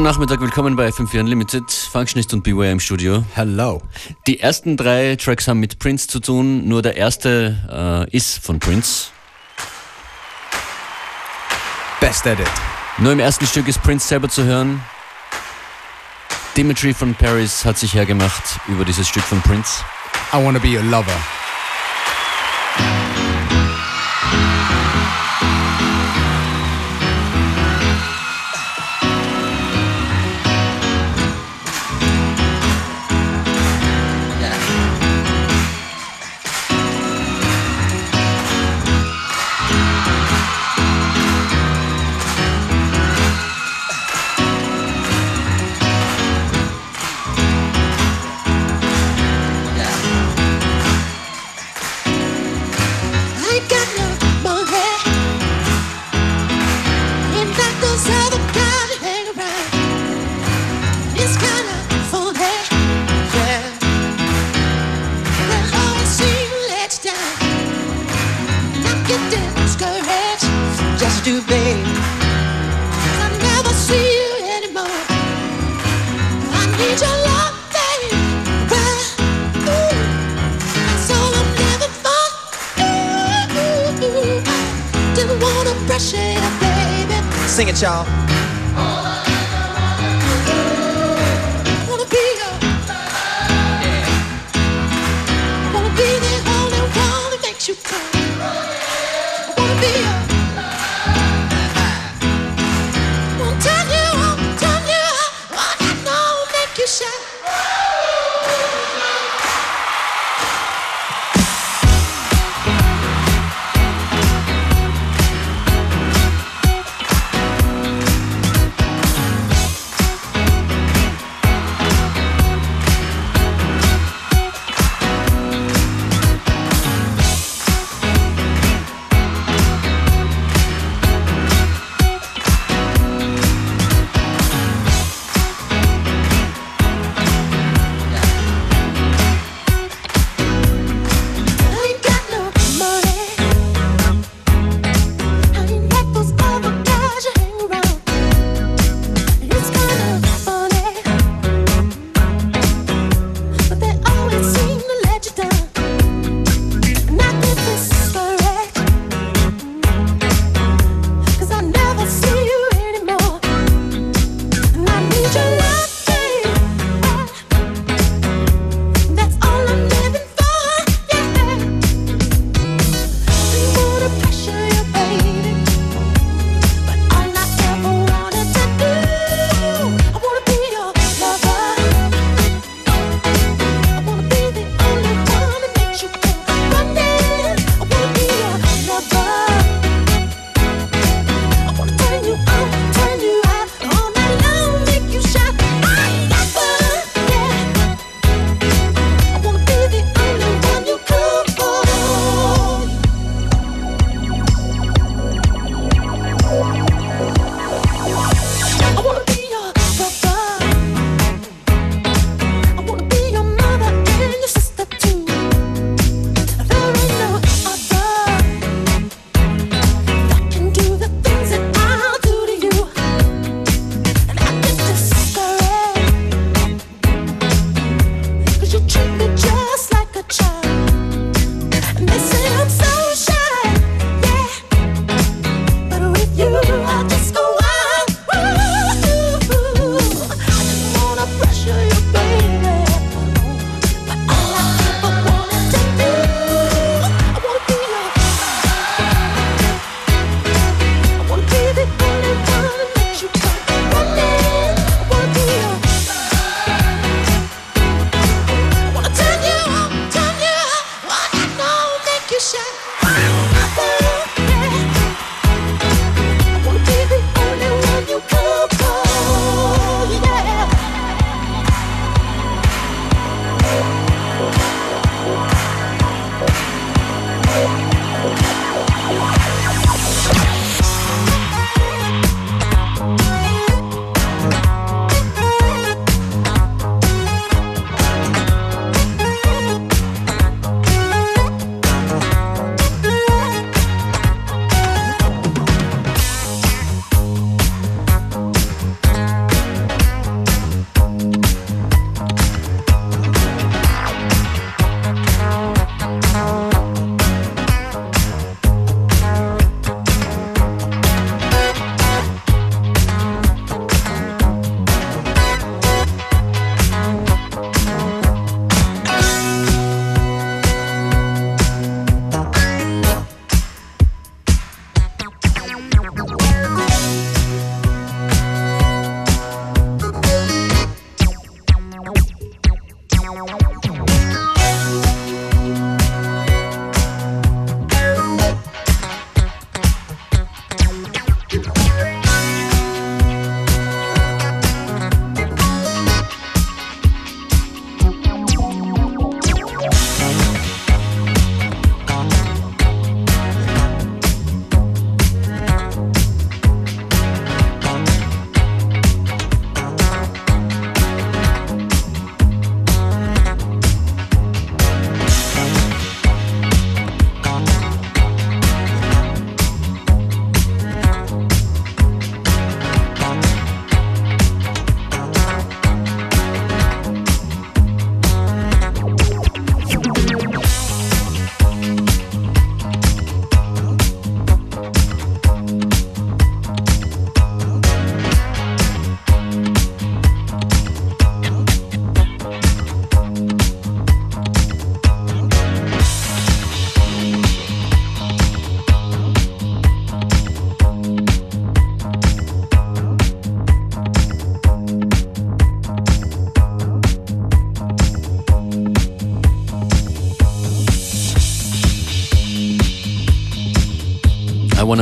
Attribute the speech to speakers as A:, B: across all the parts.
A: Schönen Nachmittag, willkommen bei FM4 Unlimited. Functionist und Beware im Studio.
B: Hello.
A: Die ersten drei Tracks haben mit Prince zu tun, nur der erste äh, ist von Prince.
B: Best Edit.
A: Nur im ersten Stück ist Prince selber zu hören. Dimitri von Paris hat sich hergemacht über dieses Stück von Prince.
B: I wanna be your lover.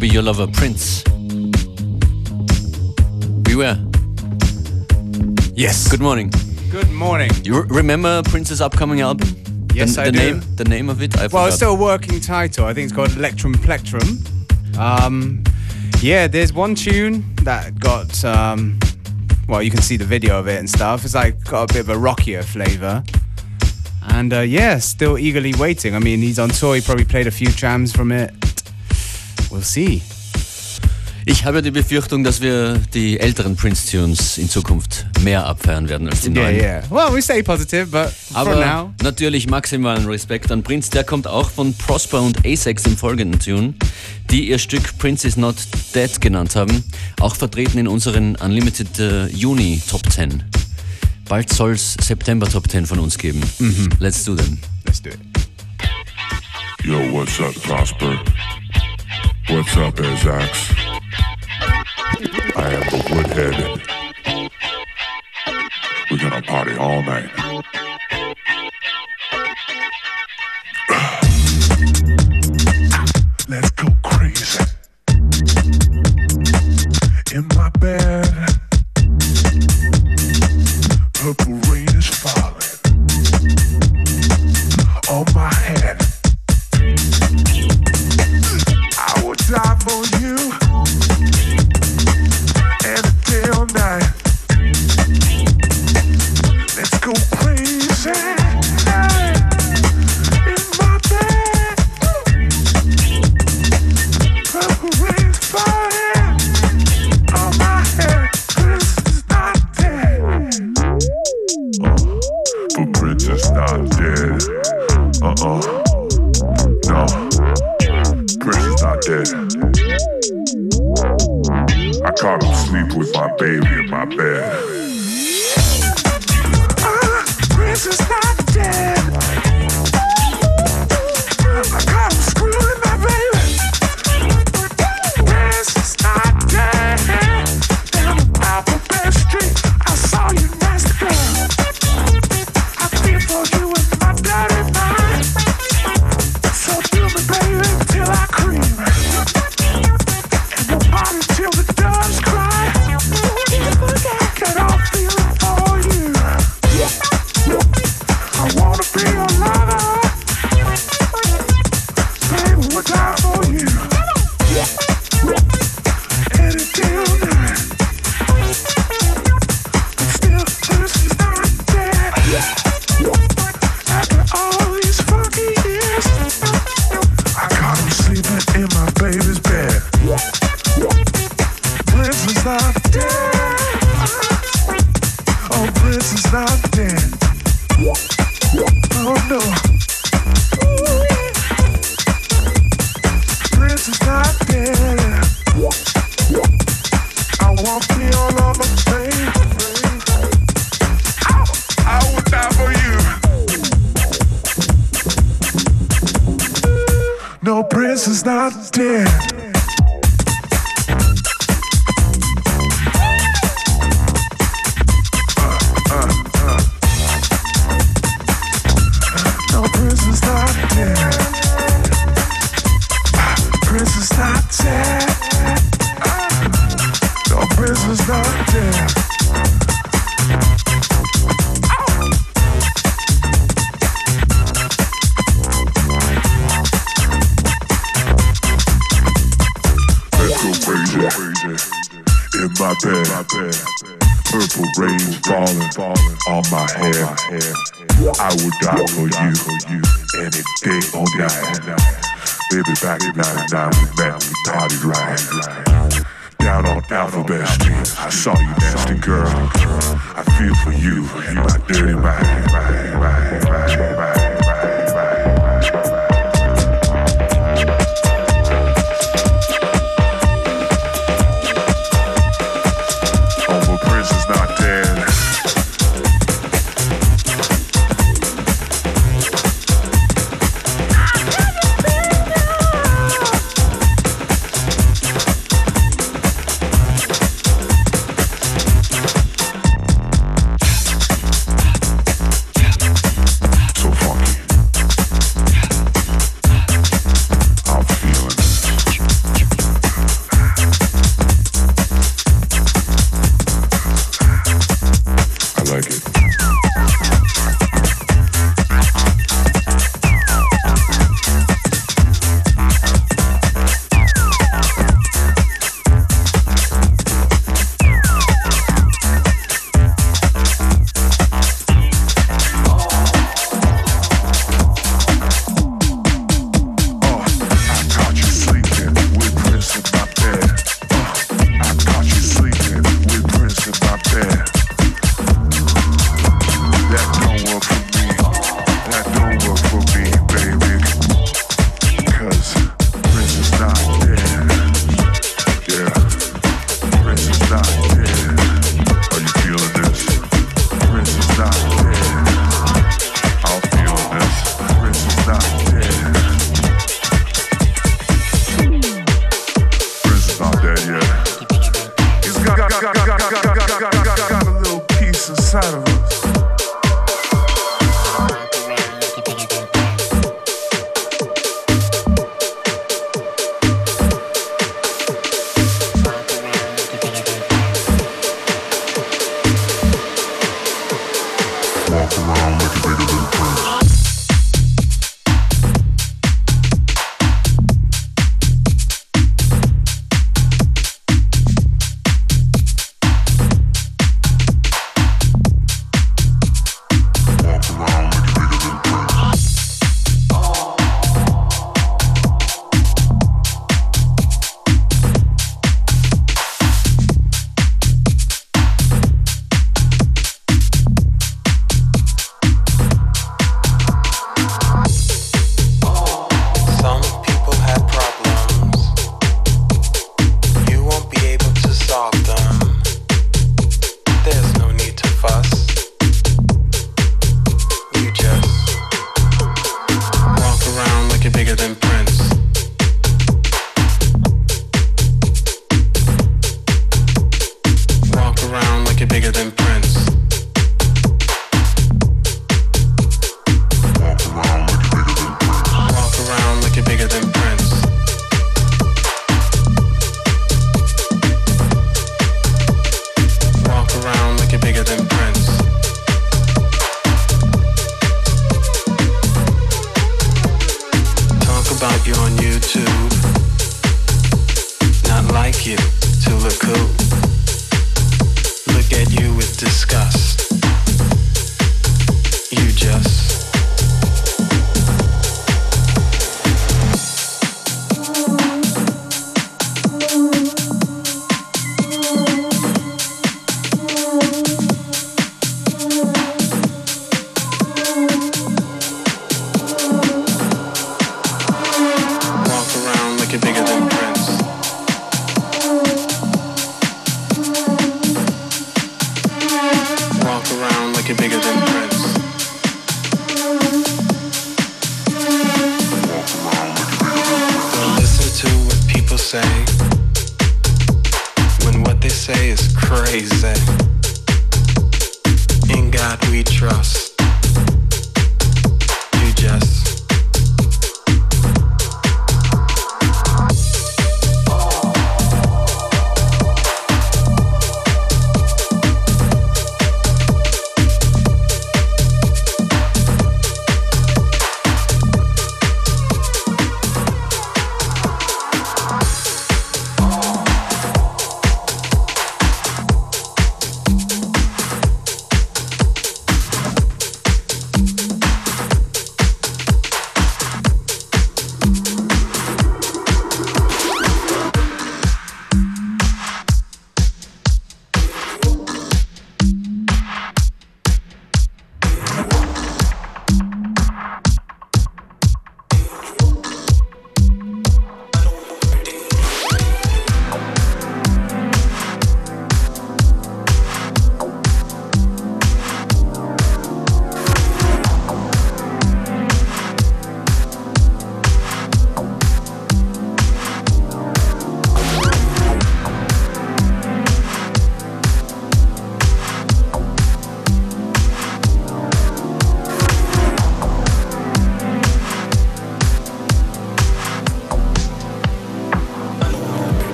A: Be Your Lover, Prince. Beware.
B: Yes.
A: Good morning.
B: Good morning.
A: You remember Prince's upcoming album?
B: Yes,
A: the,
B: I
A: the
B: do.
A: Name, the name of it? I
B: Well, it's still a working title. I think it's called Electrum Plectrum. Um, yeah, there's one tune that got. Um, well, you can see the video of it and stuff. It's like got a bit of a rockier flavor. And uh, yeah, still eagerly waiting. I mean, he's on tour. He probably played a few jams from it. We'll see.
A: Ich habe die Befürchtung, dass wir die älteren Prince-Tunes in Zukunft mehr abfeiern werden als die
B: Yeah,
A: neuen.
B: yeah. Well, we stay positive, but for
A: Aber
B: now.
A: natürlich maximalen Respekt an Prince. Der kommt auch von Prosper und Asex im folgenden Tune, die ihr Stück Prince is Not Dead genannt haben. Auch vertreten in unseren Unlimited äh, Juni Top 10. Bald soll's September Top 10 von uns geben. Let's do them.
B: Let's do it.
C: Yo, what's up, Prosper? What's up, Azax? I am the Woodhead. We're gonna party all night. Let's go crazy. In my bed, purple Oh, Prince is not dead. Oh no. I would die for you any day or night. Baby, back in 99, we met, we partied right.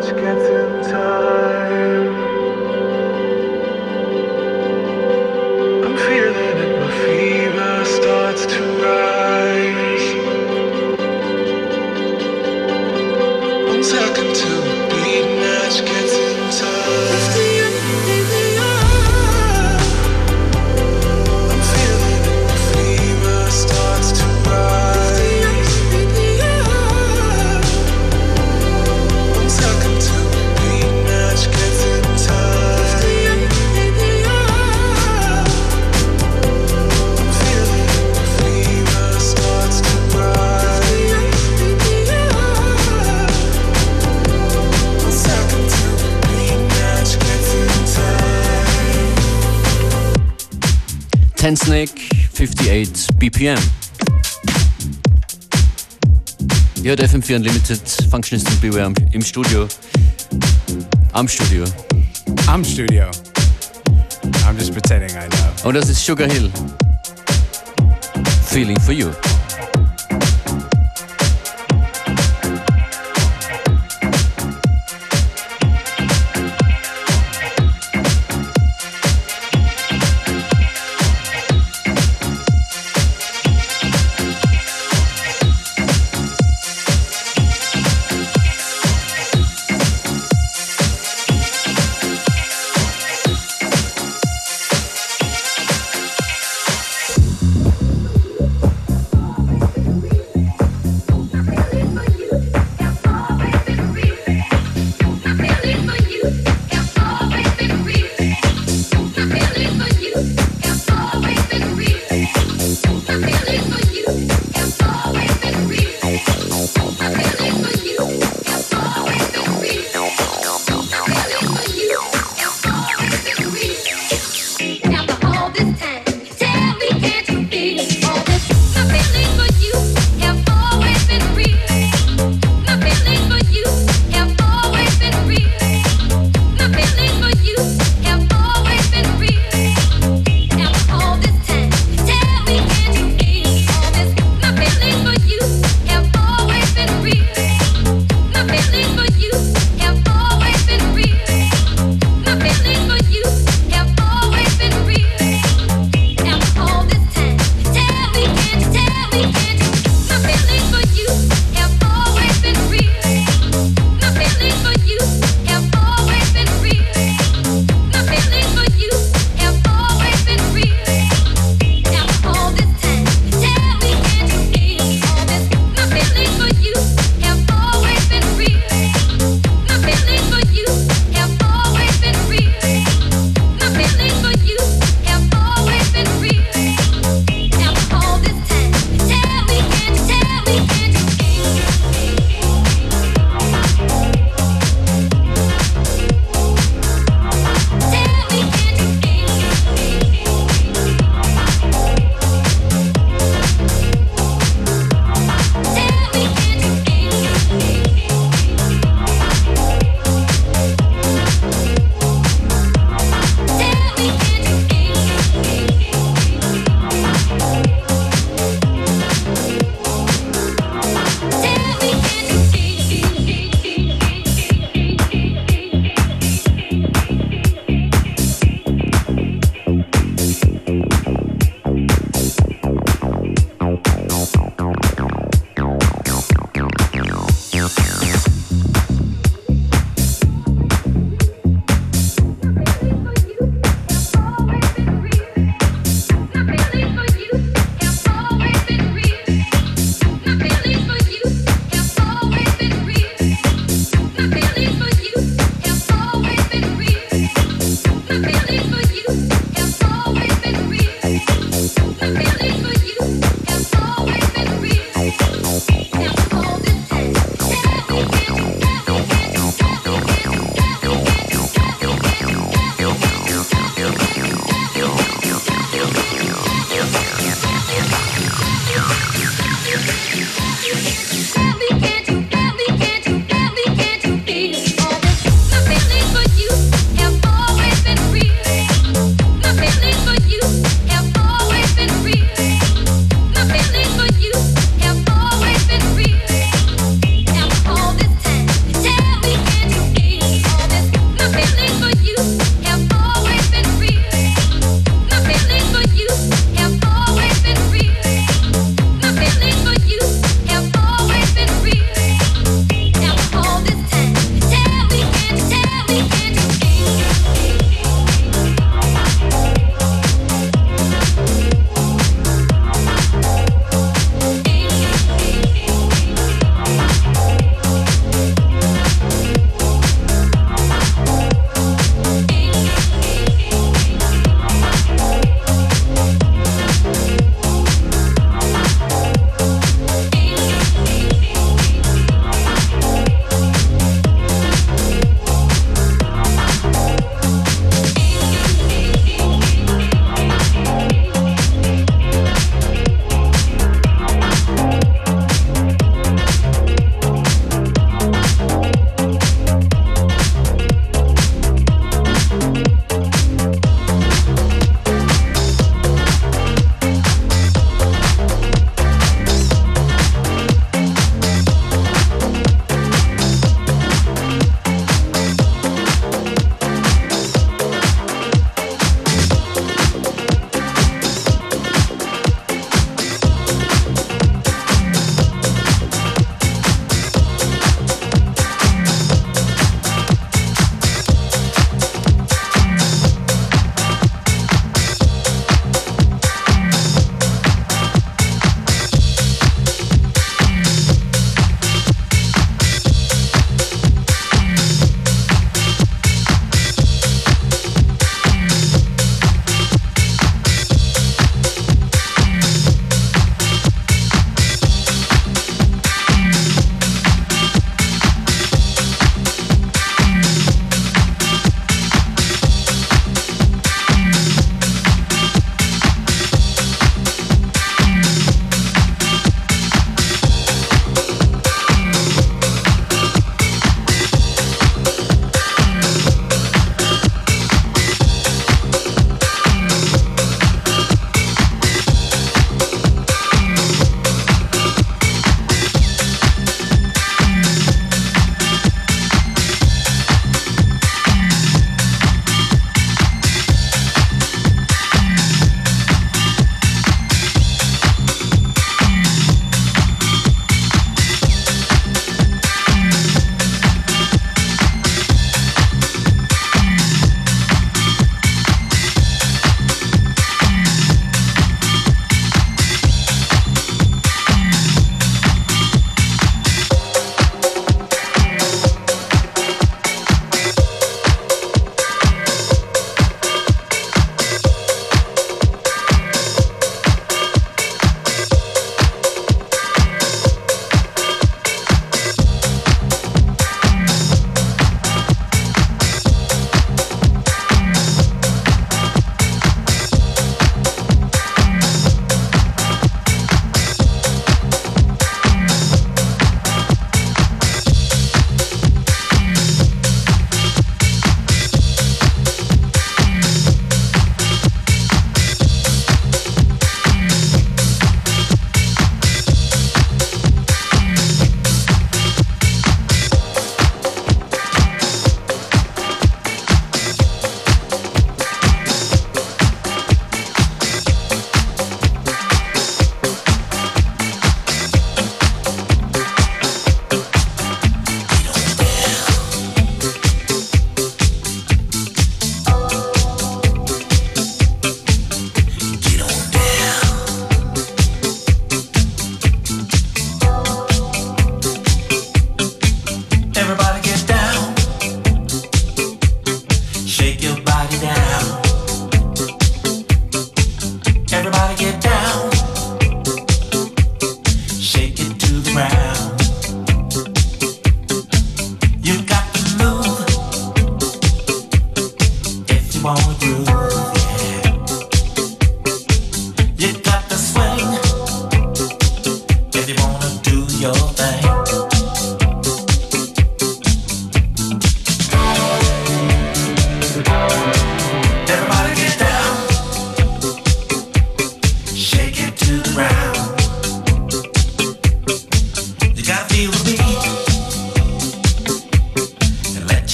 D: touch gets in
E: time. 58 BPM. Ihr hört FM4 Unlimited, Functionist und Beware im Studio. Am Studio.
F: I'm studio. I'm just pretending I know.
E: Und das ist Sugar Hill. Feeling for you.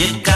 F: you got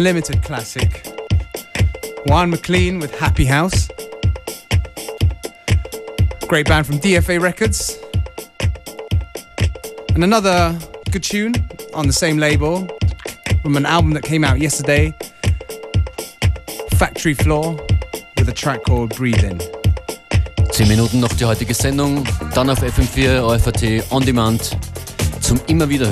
F: unlimited classic. Juan MacLean with Happy House. Great band from DFA Records. And another good tune on the same label from an album that came out yesterday Factory Floor with a track called Breathe In.
G: Zehn Minuten noch die heutige Sendung, dann auf FM4 OFAT On Demand zum immer wieder